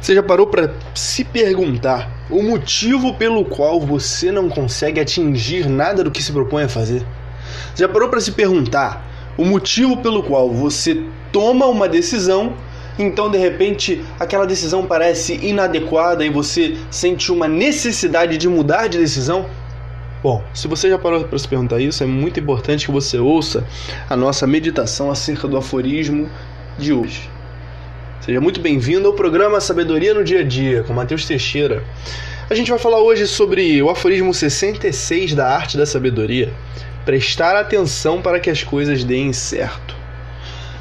Você já parou para se perguntar o motivo pelo qual você não consegue atingir nada do que se propõe a fazer? Já parou para se perguntar o motivo pelo qual você toma uma decisão, então de repente aquela decisão parece inadequada e você sente uma necessidade de mudar de decisão? Bom, se você já parou para se perguntar isso, é muito importante que você ouça a nossa meditação acerca do aforismo de hoje. Seja muito bem-vindo ao programa Sabedoria no Dia a Dia, com Matheus Teixeira. A gente vai falar hoje sobre o aforismo 66 da arte da sabedoria. Prestar atenção para que as coisas deem certo.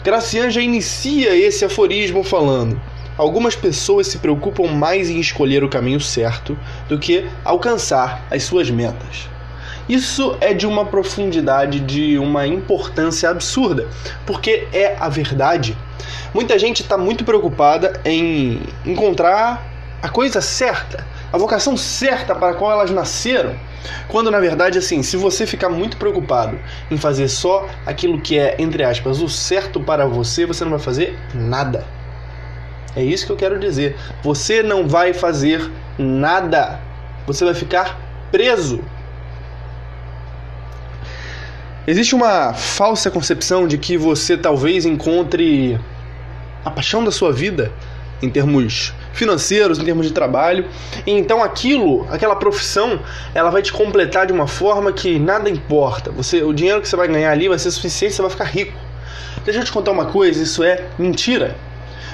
Gracian já inicia esse aforismo falando: Algumas pessoas se preocupam mais em escolher o caminho certo do que alcançar as suas metas. Isso é de uma profundidade, de uma importância absurda, porque é a verdade Muita gente está muito preocupada em encontrar a coisa certa, a vocação certa para a qual elas nasceram. Quando na verdade, assim, se você ficar muito preocupado em fazer só aquilo que é, entre aspas, o certo para você, você não vai fazer nada. É isso que eu quero dizer. Você não vai fazer nada. Você vai ficar preso. Existe uma falsa concepção de que você talvez encontre a paixão da sua vida em termos financeiros, em termos de trabalho. E então aquilo, aquela profissão, ela vai te completar de uma forma que nada importa. Você, o dinheiro que você vai ganhar ali vai ser suficiente, você vai ficar rico. Deixa eu te contar uma coisa, isso é mentira.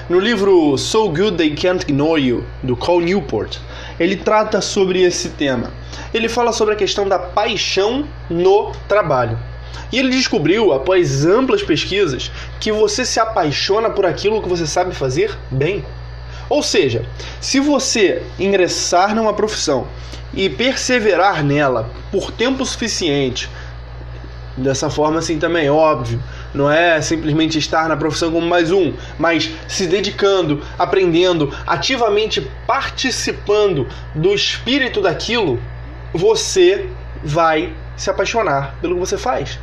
No livro So Good They Can't Ignore You, do Cole Newport, ele trata sobre esse tema. Ele fala sobre a questão da paixão no trabalho. E ele descobriu, após amplas pesquisas, que você se apaixona por aquilo que você sabe fazer bem. Ou seja, se você ingressar numa profissão e perseverar nela por tempo suficiente, dessa forma assim também, óbvio, não é simplesmente estar na profissão como mais um, mas se dedicando, aprendendo, ativamente participando do espírito daquilo, você vai se apaixonar pelo que você faz.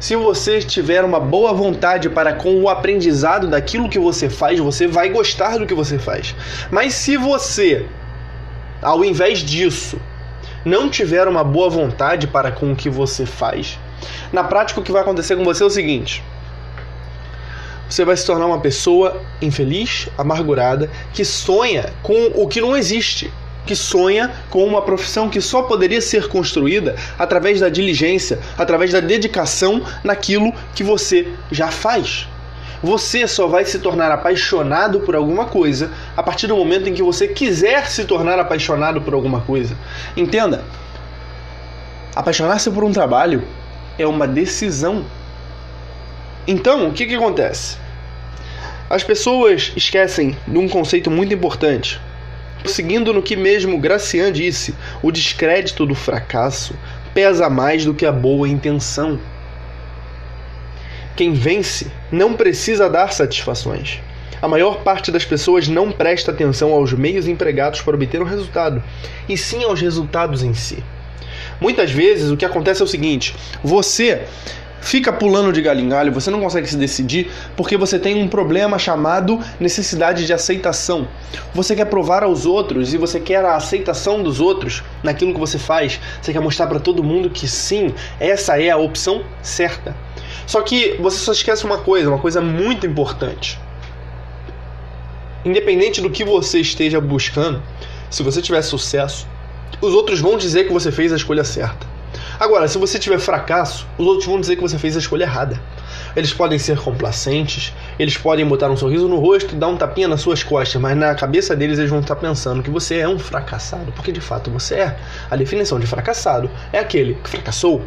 Se você tiver uma boa vontade para com o aprendizado daquilo que você faz, você vai gostar do que você faz. Mas se você, ao invés disso, não tiver uma boa vontade para com o que você faz, na prática o que vai acontecer com você é o seguinte: você vai se tornar uma pessoa infeliz, amargurada, que sonha com o que não existe que sonha com uma profissão que só poderia ser construída através da diligência, através da dedicação naquilo que você já faz. Você só vai se tornar apaixonado por alguma coisa a partir do momento em que você quiser se tornar apaixonado por alguma coisa. Entenda, apaixonar-se por um trabalho é uma decisão. Então, o que, que acontece? As pessoas esquecem de um conceito muito importante. Seguindo no que mesmo Gracian disse, o descrédito do fracasso pesa mais do que a boa intenção. Quem vence não precisa dar satisfações. A maior parte das pessoas não presta atenção aos meios empregados para obter um resultado, e sim aos resultados em si. Muitas vezes o que acontece é o seguinte: você fica pulando de galho em galho, você não consegue se decidir porque você tem um problema chamado necessidade de aceitação. Você quer provar aos outros e você quer a aceitação dos outros naquilo que você faz. Você quer mostrar para todo mundo que sim, essa é a opção certa. Só que você só esquece uma coisa, uma coisa muito importante. Independente do que você esteja buscando, se você tiver sucesso, os outros vão dizer que você fez a escolha certa. Agora, se você tiver fracasso, os outros vão dizer que você fez a escolha errada. Eles podem ser complacentes, eles podem botar um sorriso no rosto e dar um tapinha nas suas costas, mas na cabeça deles eles vão estar pensando que você é um fracassado, porque de fato você é. A definição de fracassado é aquele que fracassou.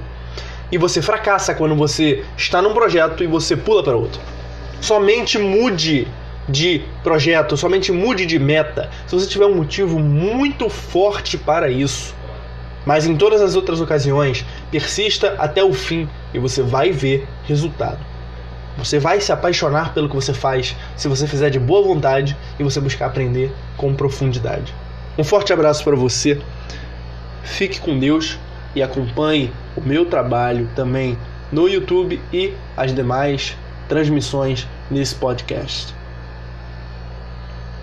E você fracassa quando você está num projeto e você pula para outro. Somente mude de projeto, somente mude de meta se você tiver um motivo muito forte para isso. Mas em todas as outras ocasiões, persista até o fim e você vai ver resultado. Você vai se apaixonar pelo que você faz se você fizer de boa vontade e você buscar aprender com profundidade. Um forte abraço para você. Fique com Deus e acompanhe o meu trabalho também no YouTube e as demais transmissões nesse podcast.